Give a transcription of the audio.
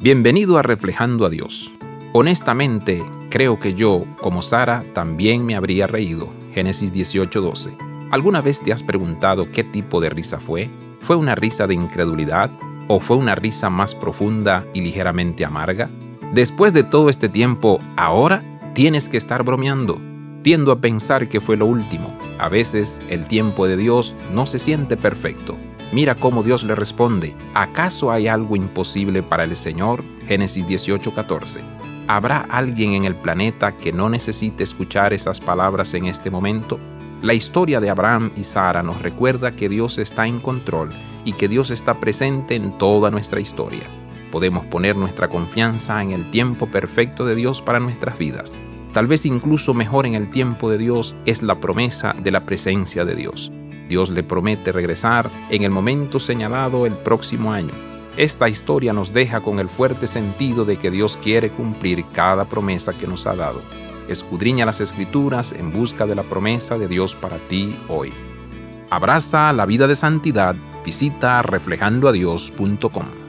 Bienvenido a Reflejando a Dios. Honestamente, creo que yo, como Sara, también me habría reído. Génesis 18:12. ¿Alguna vez te has preguntado qué tipo de risa fue? ¿Fue una risa de incredulidad o fue una risa más profunda y ligeramente amarga? Después de todo este tiempo, ahora tienes que estar bromeando. Tiendo a pensar que fue lo último. A veces el tiempo de Dios no se siente perfecto Mira cómo Dios le responde, ¿acaso hay algo imposible para el Señor? Génesis 18:14. ¿Habrá alguien en el planeta que no necesite escuchar esas palabras en este momento? La historia de Abraham y Sara nos recuerda que Dios está en control y que Dios está presente en toda nuestra historia. Podemos poner nuestra confianza en el tiempo perfecto de Dios para nuestras vidas. Tal vez incluso mejor en el tiempo de Dios es la promesa de la presencia de Dios. Dios le promete regresar en el momento señalado el próximo año. Esta historia nos deja con el fuerte sentido de que Dios quiere cumplir cada promesa que nos ha dado. Escudriña las escrituras en busca de la promesa de Dios para ti hoy. Abraza la vida de santidad. Visita reflejandoadios.com.